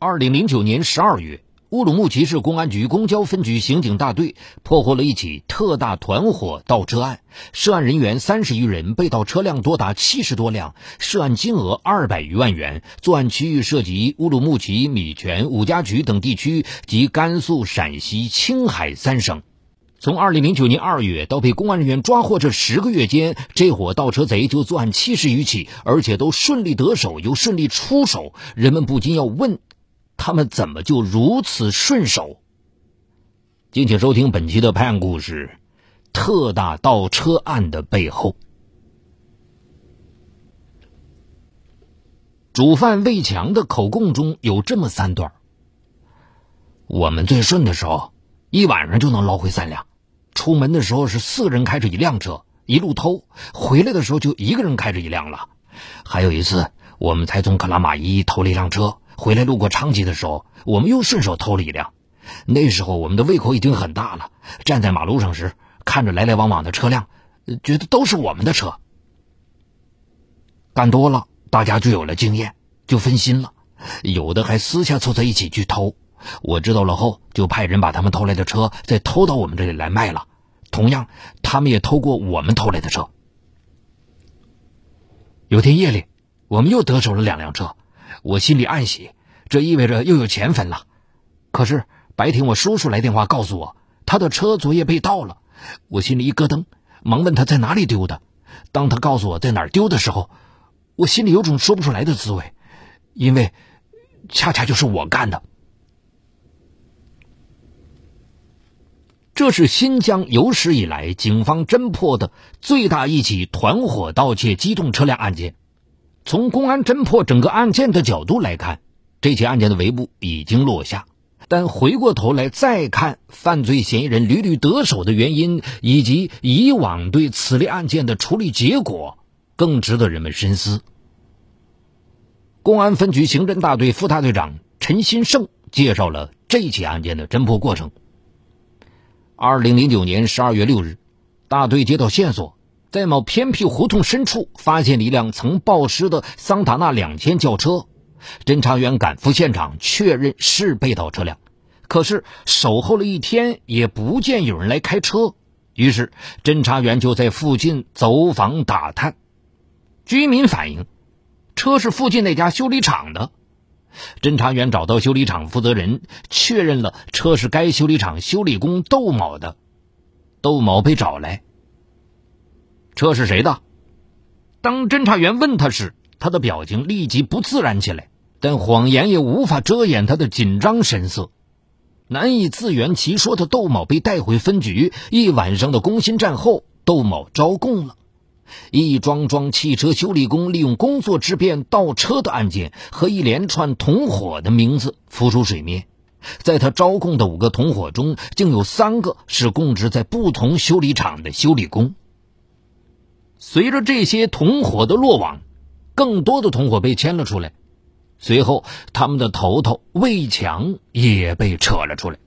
二零零九年十二月，乌鲁木齐市公安局公交分局刑警大队破获了一起特大团伙盗车案，涉案人员三十余人，被盗车辆多达七十多辆，涉案金额二百余万元。作案区域涉及乌鲁木齐、米泉、五家渠等地区及甘肃、陕西、青海三省。从二零零九年二月到被公安人员抓获这十个月间，这伙盗车贼就作案七十余起，而且都顺利得手，又顺利出手。人们不禁要问。他们怎么就如此顺手？敬请收听本期的拍案故事：特大盗车案的背后。主犯魏强的口供中有这么三段：我们最顺的时候，一晚上就能捞回三辆；出门的时候是四个人开着一辆车，一路偷；回来的时候就一个人开着一辆了。还有一次，我们才从克拉玛依偷了一辆车。回来路过昌吉的时候，我们又顺手偷了一辆。那时候我们的胃口已经很大了，站在马路上时，看着来来往往的车辆，觉得都是我们的车。干多了，大家就有了经验，就分心了，有的还私下凑在一起去偷。我知道了后，就派人把他们偷来的车再偷到我们这里来卖了。同样，他们也偷过我们偷来的车。有天夜里，我们又得手了两辆车。我心里暗喜，这意味着又有钱分了。可是白天我叔叔来电话告诉我，他的车昨夜被盗了。我心里一咯噔，忙问他在哪里丢的。当他告诉我在哪儿丢的时候，我心里有种说不出来的滋味，因为恰恰就是我干的。这是新疆有史以来警方侦破的最大一起团伙盗窃机动车辆案件。从公安侦破整个案件的角度来看，这起案件的帷幕已经落下。但回过头来再看犯罪嫌疑人屡屡得手的原因，以及以往对此类案件的处理结果，更值得人们深思。公安分局刑侦大队副大队长陈新胜介绍了这起案件的侦破过程。二零零九年十二月六日，大队接到线索。在某偏僻胡同深处，发现了一辆曾报失的桑塔纳两千轿车。侦查员赶赴现场，确认是被盗车辆。可是守候了一天，也不见有人来开车。于是侦查员就在附近走访打探。居民反映，车是附近那家修理厂的。侦查员找到修理厂负责人，确认了车是该修理厂修理工窦某的。窦某被找来。车是谁的？当侦查员问他时，他的表情立即不自然起来，但谎言也无法遮掩他的紧张神色。难以自圆其说的窦某被带回分局，一晚上的攻心战后，窦某招供了。一桩桩汽车修理工利用工作之便盗车的案件和一连串同伙的名字浮出水面。在他招供的五个同伙中，竟有三个是供职在不同修理厂的修理工。随着这些同伙的落网，更多的同伙被牵了出来。随后，他们的头头魏强也被扯了出来。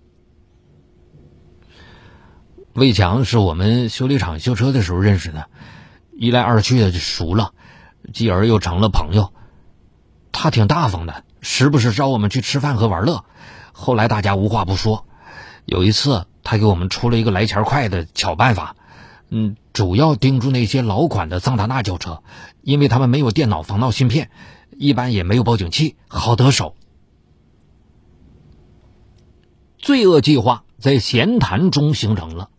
魏强是我们修理厂修车的时候认识的，一来二去的就熟了，继而又成了朋友。他挺大方的，时不时找我们去吃饭和玩乐。后来大家无话不说。有一次，他给我们出了一个来钱快的巧办法。嗯，主要盯住那些老款的桑塔纳轿车，因为他们没有电脑防盗芯片，一般也没有报警器，好得手。罪恶计划在闲谈中形成了，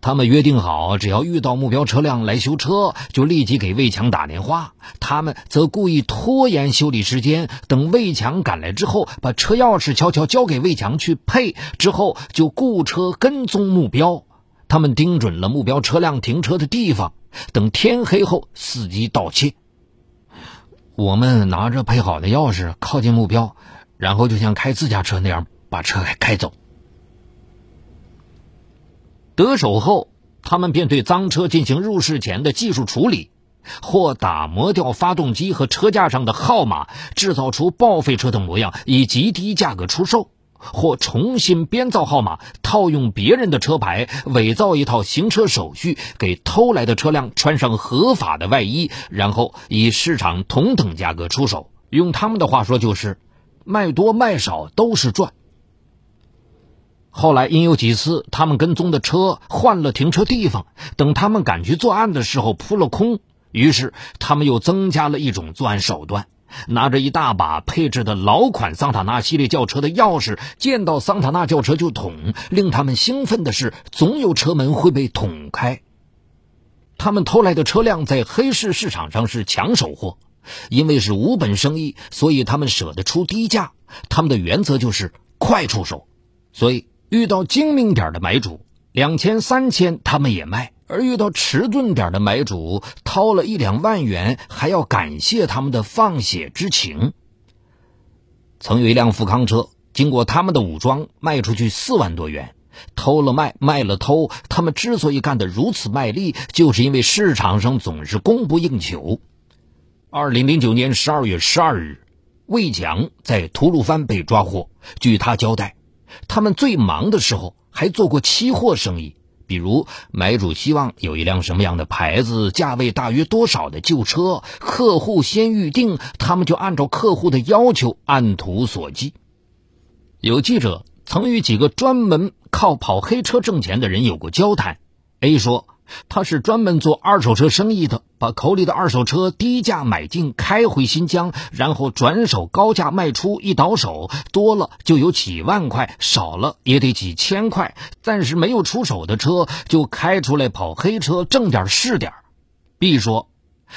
他们约定好，只要遇到目标车辆来修车，就立即给魏强打电话。他们则故意拖延修理时间，等魏强赶来之后，把车钥匙悄悄交给魏强去配，之后就雇车跟踪目标。他们盯准了目标车辆停车的地方，等天黑后伺机盗窃。我们拿着配好的钥匙靠近目标，然后就像开自家车那样把车给开走。得手后，他们便对赃车进行入室前的技术处理，或打磨掉发动机和车架上的号码，制造出报废车的模样，以极低价格出售。或重新编造号码，套用别人的车牌，伪造一套行车手续，给偷来的车辆穿上合法的外衣，然后以市场同等价格出手。用他们的话说，就是卖多卖少都是赚。后来因有几次他们跟踪的车换了停车地方，等他们赶去作案的时候扑了空，于是他们又增加了一种作案手段。拿着一大把配置的老款桑塔纳系列轿车的钥匙，见到桑塔纳轿车就捅。令他们兴奋的是，总有车门会被捅开。他们偷来的车辆在黑市市场上是抢手货，因为是无本生意，所以他们舍得出低价。他们的原则就是快出手，所以遇到精明点的买主，两千三千他们也卖。而遇到迟钝点的买主，掏了一两万元，还要感谢他们的放血之情。曾有一辆富康车，经过他们的武装，卖出去四万多元。偷了卖，卖了偷，他们之所以干得如此卖力，就是因为市场上总是供不应求。二零零九年十二月十二日，魏强在吐鲁番被抓获。据他交代，他们最忙的时候还做过期货生意。比如买主希望有一辆什么样的牌子、价位大约多少的旧车，客户先预定，他们就按照客户的要求按图索骥。有记者曾与几个专门靠跑黑车挣钱的人有过交谈，A 说。他是专门做二手车生意的，把口里的二手车低价买进，开回新疆，然后转手高价卖出，一倒手多了就有几万块，少了也得几千块。暂时没有出手的车，就开出来跑黑车，挣点是点。B 说。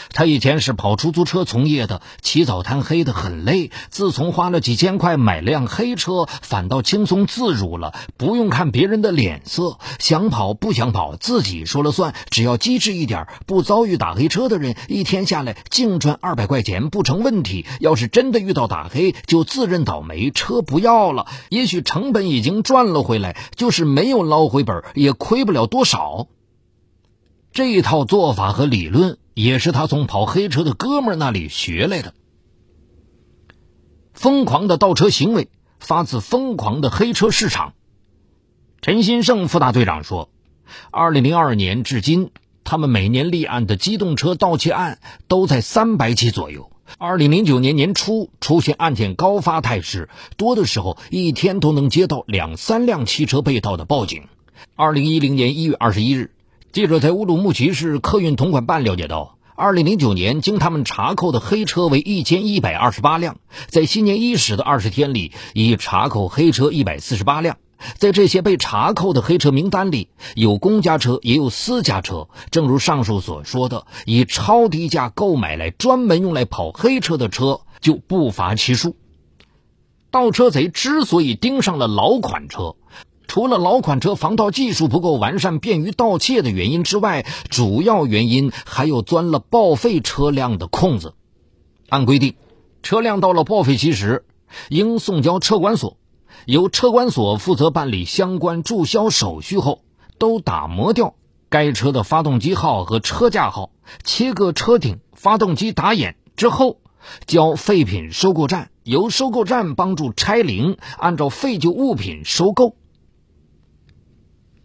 他以前是跑出租车从业的，起早贪黑的很累。自从花了几千块买辆黑车，反倒轻松自如了，不用看别人的脸色，想跑不想跑自己说了算。只要机智一点，不遭遇打黑车的人，一天下来净赚二百块钱不成问题。要是真的遇到打黑，就自认倒霉，车不要了。也许成本已经赚了回来，就是没有捞回本，也亏不了多少。这一套做法和理论。也是他从跑黑车的哥们那里学来的。疯狂的盗车行为发自疯狂的黑车市场。陈新胜副大队长说：“二零零二年至今，他们每年立案的机动车盗窃案都在三百起左右。二零零九年年初出现案件高发态势，多的时候一天都能接到两三辆汽车被盗的报警。二零一零年一月二十一日。”记者在乌鲁木齐市客运统管办了解到，二零零九年经他们查扣的黑车为一千一百二十八辆，在新年伊始的二十天里，已查扣黑车一百四十八辆。在这些被查扣的黑车名单里，有公家车，也有私家车。正如上述所说的，以超低价购买来专门用来跑黑车的车就不乏其数。盗车贼之所以盯上了老款车。除了老款车防盗技术不够完善、便于盗窃的原因之外，主要原因还有钻了报废车辆的空子。按规定，车辆到了报废期时，应送交车管所，由车管所负责办理相关注销手续后，都打磨掉该车的发动机号和车架号，切割车顶、发动机打眼之后，交废品收购站，由收购站帮助拆零，按照废旧物品收购。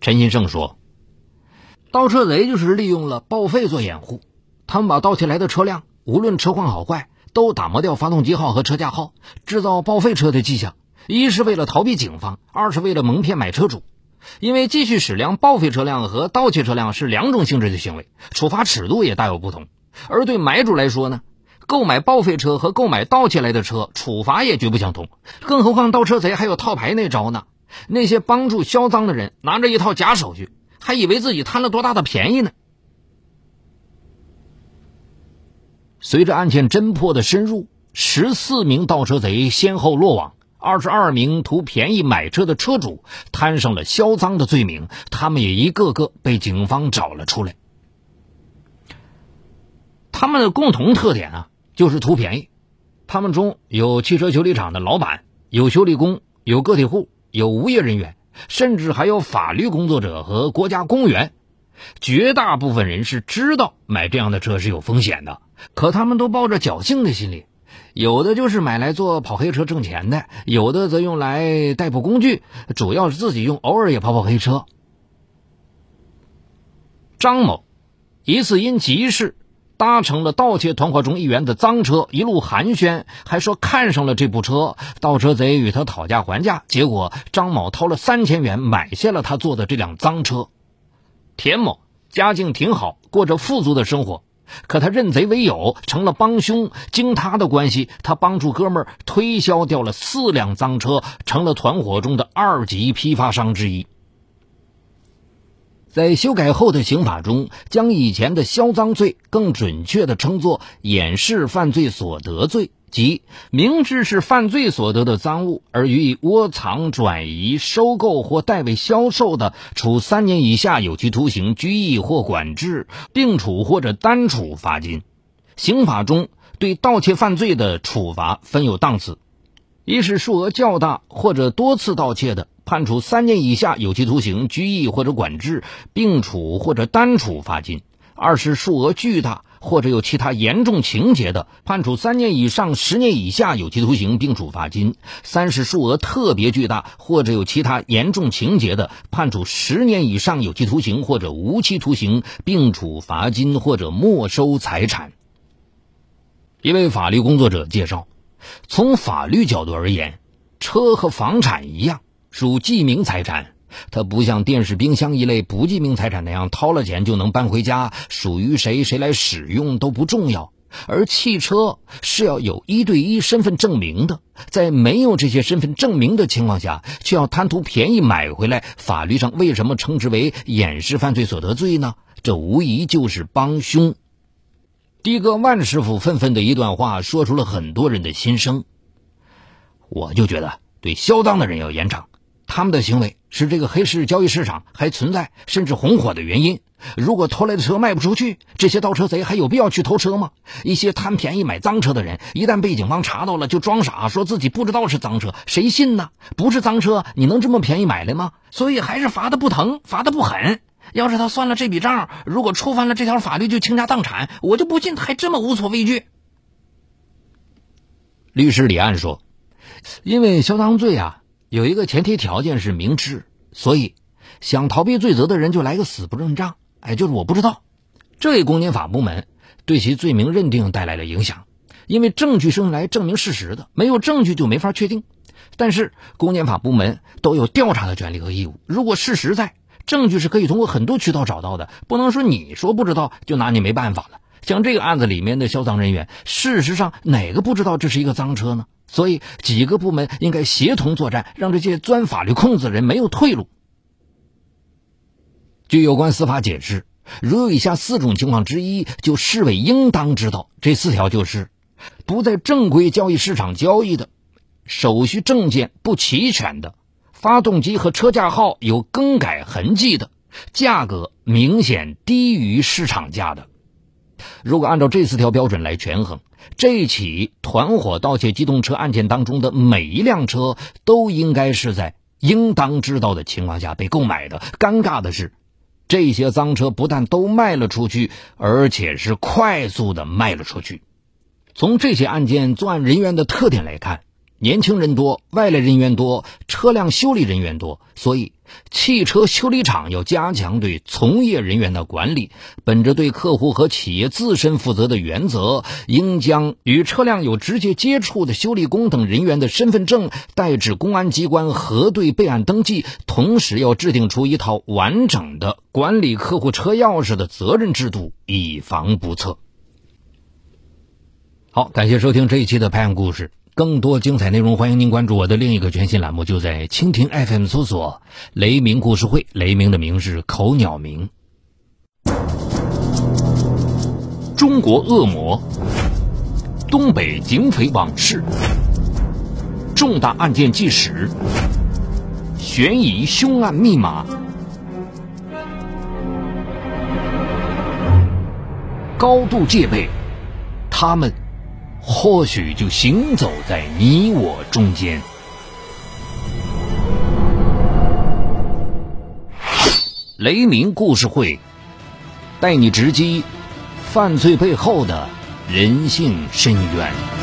陈新胜说：“盗车贼就是利用了报废做掩护，他们把盗窃来的车辆，无论车况好坏，都打磨掉发动机号和车架号，制造报废车的迹象。一是为了逃避警方，二是为了蒙骗买车主。因为继续使辆报废车辆和盗窃车辆是两种性质的行为，处罚尺度也大有不同。而对买主来说呢，购买报废车和购买盗窃来的车，处罚也绝不相同。更何况盗车贼还有套牌那招呢。”那些帮助销赃的人拿着一套假手续，还以为自己贪了多大的便宜呢。随着案件侦破的深入，十四名盗车贼先后落网，二十二名图便宜买车的车主摊上了销赃的罪名，他们也一个个被警方找了出来。他们的共同特点啊，就是图便宜。他们中有汽车修理厂的老板，有修理工，有个体户。有无业人员，甚至还有法律工作者和国家公务员。绝大部分人是知道买这样的车是有风险的，可他们都抱着侥幸的心理。有的就是买来做跑黑车挣钱的，有的则用来代步工具，主要是自己用，偶尔也跑跑黑车。张某一次因急事搭乘了盗窃团伙中一员的赃车，一路寒暄，还说看上了这部车。盗车贼与他讨价还价，结果张某掏了三千元买下了他坐的这辆赃车。田某家境挺好，过着富足的生活。可他认贼为友，成了帮凶。经他的关系，他帮助哥们儿推销掉了四辆赃车，成了团伙中的二级批发商之一。在修改后的刑法中，将以前的销赃罪更准确地称作掩饰犯罪所得罪，即明知是犯罪所得的赃物而予以窝藏、转移、收购或代为销售的，处三年以下有期徒刑、拘役或管制，并处或者单处罚金。刑法中对盗窃犯罪的处罚分有档次：一是数额较大或者多次盗窃的。判处三年以下有期徒刑、拘役或者管制，并处或者单处罚金；二是数额巨大或者有其他严重情节的，判处三年以上十年以下有期徒刑，并处罚金；三是数额特别巨大或者有其他严重情节的，判处十年以上有期徒刑或者无期徒刑，并处罚金或者没收财产。一位法律工作者介绍，从法律角度而言，车和房产一样。属记名财产，它不像电视、冰箱一类不记名财产那样掏了钱就能搬回家，属于谁谁来使用都不重要。而汽车是要有一对一身份证明的，在没有这些身份证明的情况下，却要贪图便宜买回来，法律上为什么称之为掩饰犯罪所得罪呢？这无疑就是帮凶。的哥万师傅愤愤的一段话，说出了很多人的心声。我就觉得，对嚣张的人要严惩。他们的行为是这个黑市交易市场还存在甚至红火的原因。如果偷来的车卖不出去，这些盗车贼还有必要去偷车吗？一些贪便宜买脏车的人，一旦被警方查到了，就装傻，说自己不知道是脏车，谁信呢？不是脏车，你能这么便宜买来吗？所以还是罚的不疼，罚的不狠。要是他算了这笔账，如果触犯了这条法律就倾家荡产，我就不信他还这么无所畏惧。律师李安说：“因为销赃罪啊。”有一个前提条件是明知，所以想逃避罪责的人就来个死不认账。哎，就是我不知道，这给公检法部门对其罪名认定带来了影响，因为证据是用来证明事实的，没有证据就没法确定。但是公检法部门都有调查的权利和义务，如果事实在，证据是可以通过很多渠道找到的，不能说你说不知道就拿你没办法了。像这个案子里面的销赃人员，事实上哪个不知道这是一个赃车呢？所以，几个部门应该协同作战，让这些钻法律空子的人没有退路。据有关司法解释，如有以下四种情况之一，就视为应当知道。这四条就是：不在正规交易市场交易的，手续证件不齐全的，发动机和车架号有更改痕迹的，价格明显低于市场价的。如果按照这四条标准来权衡。这起团伙盗窃机动车案件当中的每一辆车，都应该是在应当知道的情况下被购买的。尴尬的是，这些赃车不但都卖了出去，而且是快速的卖了出去。从这些案件作案人员的特点来看。年轻人多，外来人员多，车辆修理人员多，所以汽车修理厂要加强对从业人员的管理。本着对客户和企业自身负责的原则，应将与车辆有直接接触的修理工等人员的身份证带至公安机关核对备案登记，同时要制定出一套完整的管理客户车钥匙的责任制度，以防不测。好，感谢收听这一期的拍案故事。更多精彩内容，欢迎您关注我的另一个全新栏目，就在蜻蜓 FM 搜索“雷鸣故事会”。雷鸣的鸣是口鸟鸣。中国恶魔，东北警匪往事，重大案件纪实，悬疑凶案密码，高度戒备，他们。或许就行走在你我中间。雷鸣故事会，带你直击犯罪背后的人性深渊。